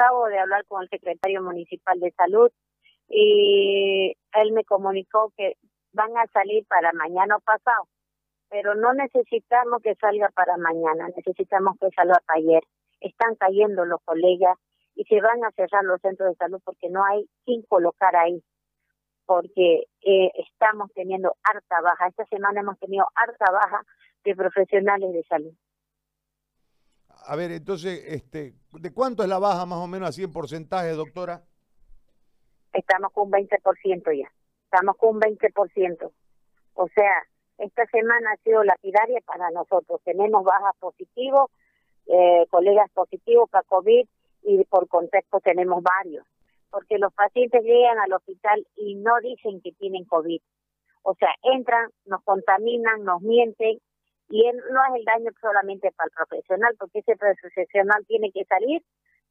acabo de hablar con el secretario municipal de salud y él me comunicó que van a salir para mañana o pasado, pero no necesitamos que salga para mañana, necesitamos que salga para ayer. Están cayendo los colegas y se van a cerrar los centros de salud porque no hay quien colocar ahí, porque eh, estamos teniendo harta baja. Esta semana hemos tenido harta baja de profesionales de salud. A ver, entonces, este, ¿de cuánto es la baja más o menos así en porcentaje, doctora? Estamos con un 20% ya. Estamos con un 20%. O sea, esta semana ha sido lapidaria para nosotros. Tenemos bajas positivos, eh, colegas positivos para COVID y por contexto tenemos varios. Porque los pacientes llegan al hospital y no dicen que tienen COVID. O sea, entran, nos contaminan, nos mienten y no es el daño solamente para el profesional, porque ese profesional tiene que salir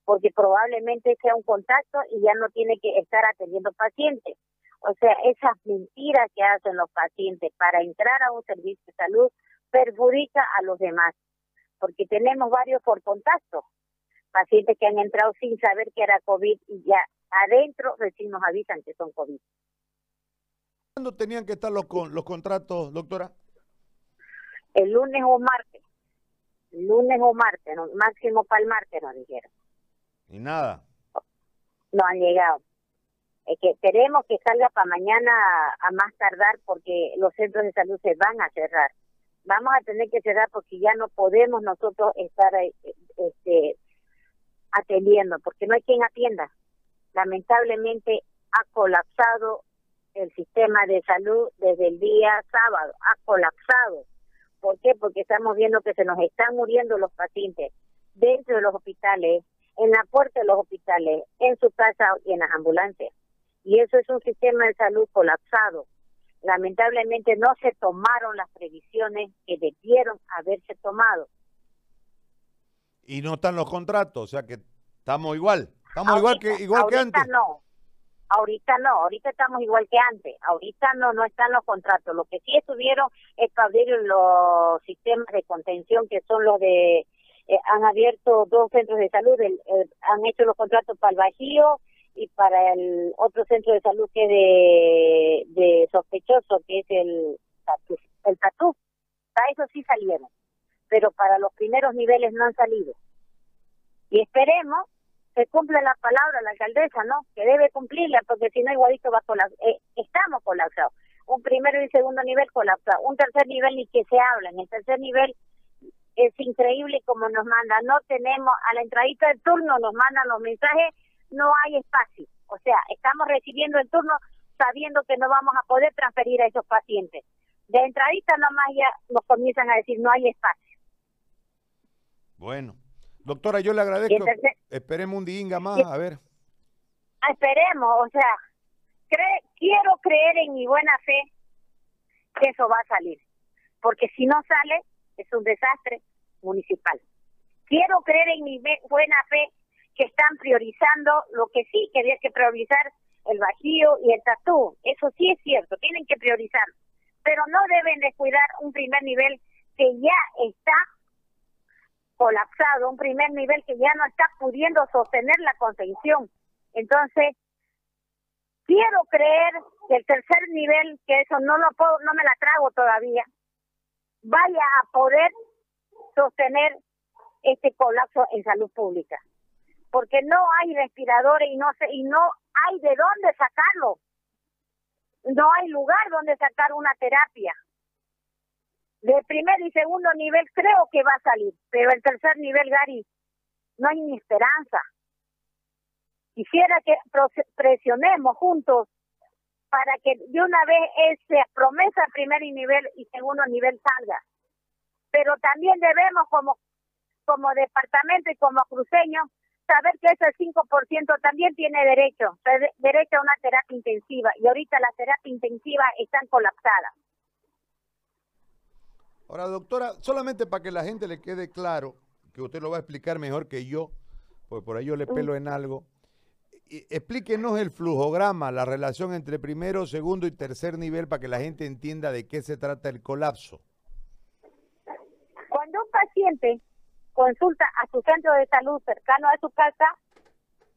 porque probablemente sea un contacto y ya no tiene que estar atendiendo pacientes. O sea, esas mentiras que hacen los pacientes para entrar a un servicio de salud perjudica a los demás, porque tenemos varios por contacto, pacientes que han entrado sin saber que era COVID y ya adentro recién nos avisan que son COVID. ¿Cuándo tenían que estar los, los contratos, doctora? El lunes o martes. lunes o martes, máximo para el martes nos dijeron. ¿Y nada? No han llegado. Es que esperemos que salga para mañana a, más tardar porque los centros de salud se van a cerrar. Vamos a tener que cerrar porque ya no podemos nosotros estar eh, este, atendiendo porque no hay quien atienda. Lamentablemente ha colapsado el sistema de salud desde el día sábado, ha colapsado ¿Por qué? Porque estamos viendo que se nos están muriendo los pacientes dentro de los hospitales, en la puerta de los hospitales, en su casa y en las ambulancias. Y eso es un sistema de salud colapsado. Lamentablemente no se tomaron las previsiones que debieron haberse tomado. Y no están los contratos, o sea que estamos igual, estamos igual que igual que antes. No, Ahorita no, ahorita estamos igual que antes. Ahorita no no están los contratos. Lo que sí estuvieron es para abrir los sistemas de contención que son los de eh, han abierto dos centros de salud, han hecho los contratos para el Bajío y para el otro centro de salud que es de, sospechoso, que es el el Tatú. Para eso sí salieron, pero para los primeros niveles no han salido. Y esperemos se cumple la palabra la alcaldesa, ¿no? Que debe cumplirla, porque si no, igualito va a colapsar. Eh, estamos colapsados. Un primero y segundo nivel colapsado. Un tercer nivel ni que se habla. En el tercer nivel es increíble como nos manda. No tenemos, a la entradita del turno nos mandan los mensajes, no hay espacio. O sea, estamos recibiendo el turno sabiendo que no vamos a poder transferir a esos pacientes. De entradita nomás ya nos comienzan a decir no hay espacio. Bueno, Doctora, yo le agradezco. Esperemos un día más, a ver. Esperemos, o sea, quiero creer en mi buena fe que eso va a salir, porque si no sale, es un desastre municipal. Quiero creer en mi buena fe que están priorizando lo que sí que que priorizar el Bajío y el Tatú. Eso sí es cierto, tienen que priorizar, pero no deben descuidar un primer nivel que ya está colapsado, un primer nivel que ya no está pudiendo sostener la contención. Entonces, quiero creer que el tercer nivel, que eso no lo puedo, no me la trago todavía, vaya a poder sostener este colapso en salud pública. Porque no hay respiradores y no sé, y no hay de dónde sacarlo. No hay lugar donde sacar una terapia de primer y segundo nivel creo que va a salir, pero el tercer nivel, Gary, no hay ni esperanza. Quisiera que presionemos juntos para que de una vez esa promesa primer y nivel y segundo nivel salga. Pero también debemos como como departamento y como cruceño saber que ese 5% también tiene derecho, derecho a una terapia intensiva y ahorita las terapias intensivas están colapsadas. Ahora, doctora, solamente para que la gente le quede claro, que usted lo va a explicar mejor que yo, porque por ahí yo le mm. pelo en algo. explíquenos el flujograma, la relación entre primero, segundo y tercer nivel para que la gente entienda de qué se trata el colapso. Cuando un paciente consulta a su centro de salud cercano a su casa,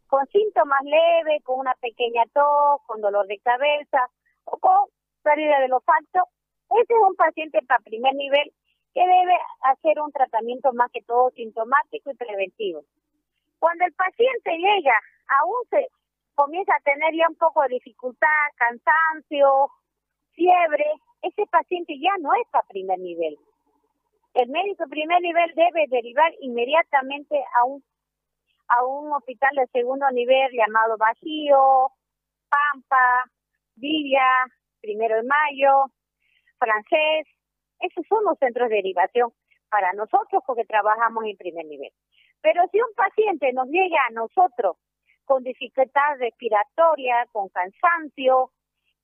con síntomas leves, con una pequeña tos, con dolor de cabeza o con pérdida del olfato, ese es un paciente para primer nivel que debe hacer un tratamiento más que todo sintomático y preventivo. Cuando el paciente llega, aún se comienza a tener ya un poco de dificultad, cansancio, fiebre, ese paciente ya no es para primer nivel. El médico primer nivel debe derivar inmediatamente a un a un hospital de segundo nivel llamado Bajío, Pampa, Villa, Primero de Mayo, Francés. Esos son los centros de derivación para nosotros porque trabajamos en primer nivel. Pero si un paciente nos llega a nosotros con dificultad respiratoria, con cansancio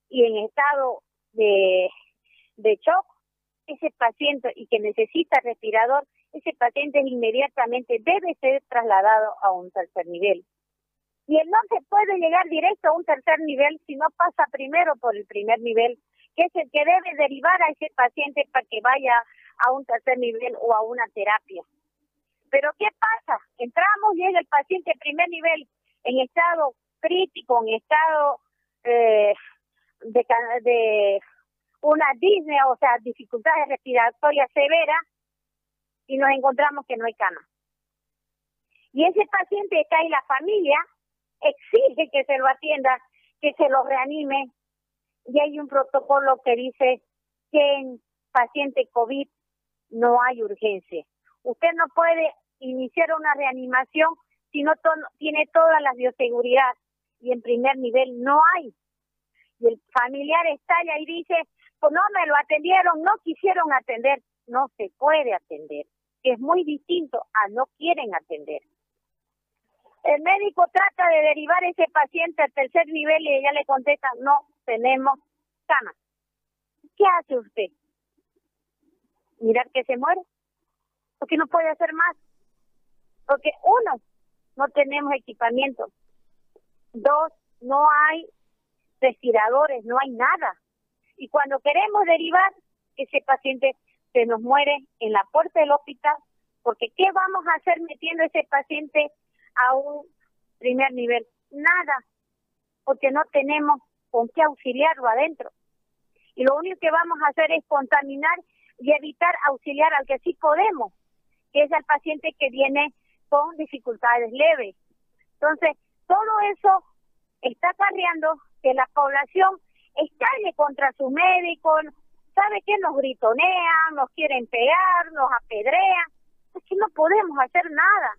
y en estado de, de shock, ese paciente y que necesita respirador, ese paciente inmediatamente debe ser trasladado a un tercer nivel. Y él no se puede llegar directo a un tercer nivel si no pasa primero por el primer nivel, que es el que debe derivar a ese paciente para que vaya a un tercer nivel o a una terapia. Pero ¿qué pasa? Entramos, llega el paciente primer nivel en estado crítico, en estado eh, de, de una disnea, o sea, dificultades respiratorias severas, y nos encontramos que no hay cama. Y ese paciente está en la familia, exige que se lo atienda, que se lo reanime, y hay un protocolo que dice que en paciente COVID no hay urgencia. Usted no puede iniciar una reanimación si no tiene toda la bioseguridad y en primer nivel no hay. Y el familiar estalla y dice, pues no me lo atendieron, no quisieron atender. No se puede atender es muy distinto a no quieren atender. El médico trata de derivar ese paciente al tercer nivel y ella le contesta, no tenemos cama. ¿Qué hace usted? Mirar que se muere. Porque no puede hacer más. Porque uno, no tenemos equipamiento. Dos, no hay respiradores, no hay nada. Y cuando queremos derivar, ese paciente se nos muere en la puerta del hospital, porque ¿qué vamos a hacer metiendo ese paciente a un primer nivel? Nada, porque no tenemos con qué auxiliarlo adentro. Y lo único que vamos a hacer es contaminar y evitar auxiliar al que sí podemos, que es el paciente que viene con dificultades leves. Entonces, todo eso está cargando que la población estalle contra su médico, ¿sabe qué? Nos gritonean, nos quieren pegar, nos apedrean. Es que no podemos hacer nada.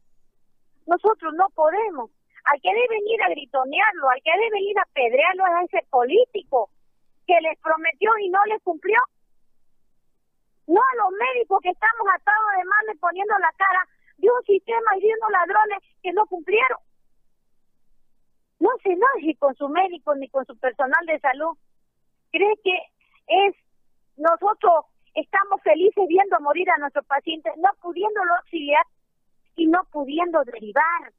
Nosotros no podemos. Al que deben ir a gritonearlo, al que deben ir a apedrearlo es a ese político que les prometió y no les cumplió. No a los médicos que estamos atados de mano y poniendo la cara de un sistema y viendo ladrones que no cumplieron. No se enoje con su médico ni con su personal de salud. Cree que es nosotros estamos felices viendo morir a nuestros pacientes, no pudiéndolo auxiliar y no pudiendo derivar.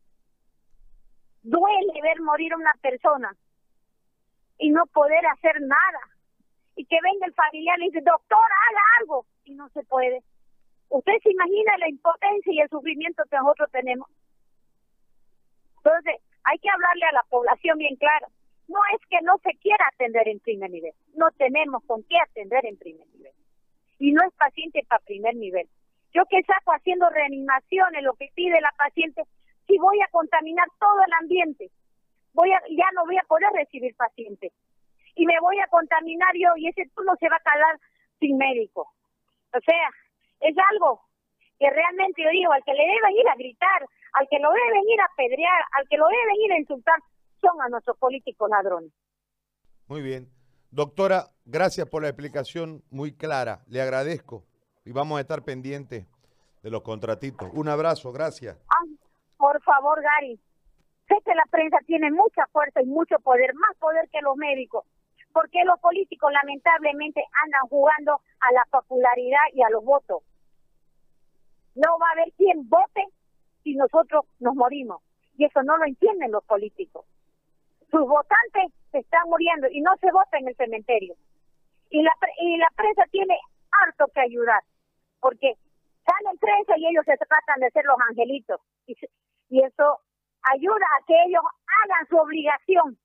Duele ver morir a una persona y no poder hacer nada. Y que venga el familiar y dice, doctor, haga algo. Y no se puede. Usted se imagina la impotencia y el sufrimiento que nosotros tenemos. Entonces, hay que hablarle a la población bien claro. No es que no se quiera atender en primer nivel, no tenemos con qué atender en primer nivel. Y no es paciente para primer nivel. Yo que saco haciendo reanimaciones, lo que pide la paciente, si voy a contaminar todo el ambiente, voy a, ya no voy a poder recibir pacientes. Y me voy a contaminar yo y ese turno se va a calar sin médico. O sea, es algo que realmente yo digo, al que le deben ir a gritar, al que lo deben ir a apedrear, al que lo deben ir a insultar, son a nuestros políticos ladrones. Muy bien. Doctora, gracias por la explicación muy clara. Le agradezco y vamos a estar pendientes de los contratitos. Un abrazo, gracias. Favor, Gary. Sé que la prensa tiene mucha fuerza y mucho poder, más poder que los médicos, porque los políticos lamentablemente andan jugando a la popularidad y a los votos. No va a haber quien vote si nosotros nos morimos. Y eso no lo entienden los políticos sus votantes se están muriendo y no se vota en el cementerio. Y la, y la prensa tiene harto que ayudar, porque salen prensa y ellos se tratan de ser los angelitos. Y eso ayuda a que ellos hagan su obligación,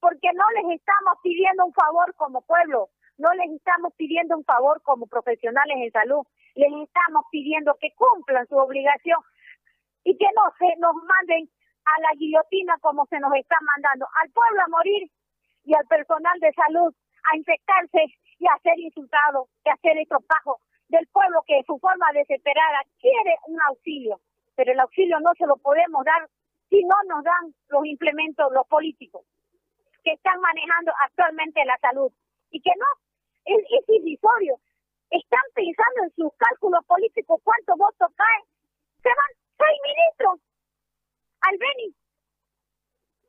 porque no les estamos pidiendo un favor como pueblo, no les estamos pidiendo un favor como profesionales en salud, les estamos pidiendo que cumplan su obligación y que no se nos manden a la guillotina como se nos está mandando, al pueblo a morir y al personal de salud a infectarse y a ser insultado, y a ser estropajo del pueblo que de su forma desesperada quiere un auxilio, pero el auxilio no se lo podemos dar si no nos dan los implementos los políticos que están manejando actualmente la salud y que no es, es irrisorio. Están pensando en sus cálculos políticos cuántos votos caen. Se van seis ministros al Beni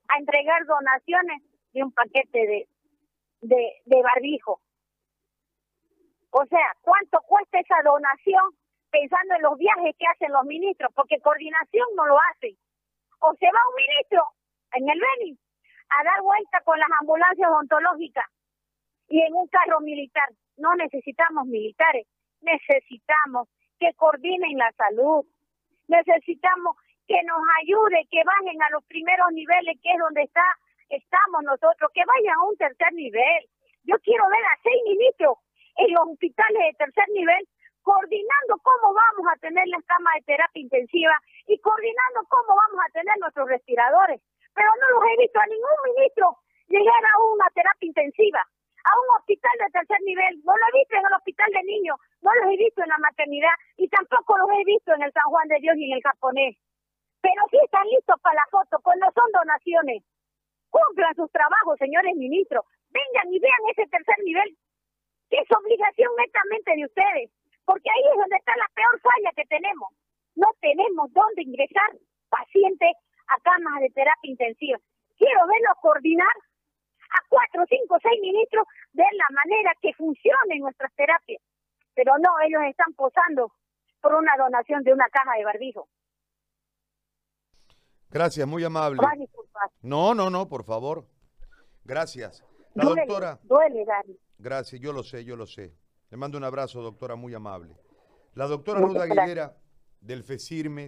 a entregar donaciones de un paquete de, de, de barbijo. O sea, ¿cuánto cuesta esa donación pensando en los viajes que hacen los ministros? Porque coordinación no lo hacen. O se va un ministro en el Beni a dar vuelta con las ambulancias ontológicas y en un carro militar. No necesitamos militares, necesitamos que coordinen la salud, necesitamos que nos ayude, que bajen a los primeros niveles, que es donde está estamos nosotros, que vayan a un tercer nivel. Yo quiero ver a seis ministros en los hospitales de tercer nivel coordinando cómo vamos a tener las camas de terapia intensiva y coordinando cómo vamos a tener nuestros respiradores. Pero no los he visto a ningún ministro llegar a una terapia intensiva, a un hospital de tercer nivel. No lo he visto en el hospital de niños, no los he visto en la maternidad y tampoco los he visto en el San Juan de Dios y en el japonés. Pero sí están listos para la foto, cuando son donaciones. Cumplan sus trabajos, señores ministros. Vengan y vean ese tercer nivel, es obligación netamente de ustedes, porque ahí es donde está la peor falla que tenemos. No tenemos dónde ingresar pacientes a camas de terapia intensiva. Quiero verlos coordinar a cuatro, cinco, seis ministros de la manera que funcionen nuestras terapias. Pero no, ellos están posando por una donación de una caja de barbijo. Gracias, muy amable. No, no, no, por favor. Gracias. La Duele, doctora. duele, Dani. Gracias, yo lo sé, yo lo sé. Le mando un abrazo, doctora, muy amable. La doctora Ruda. Aguilera del FECIRMES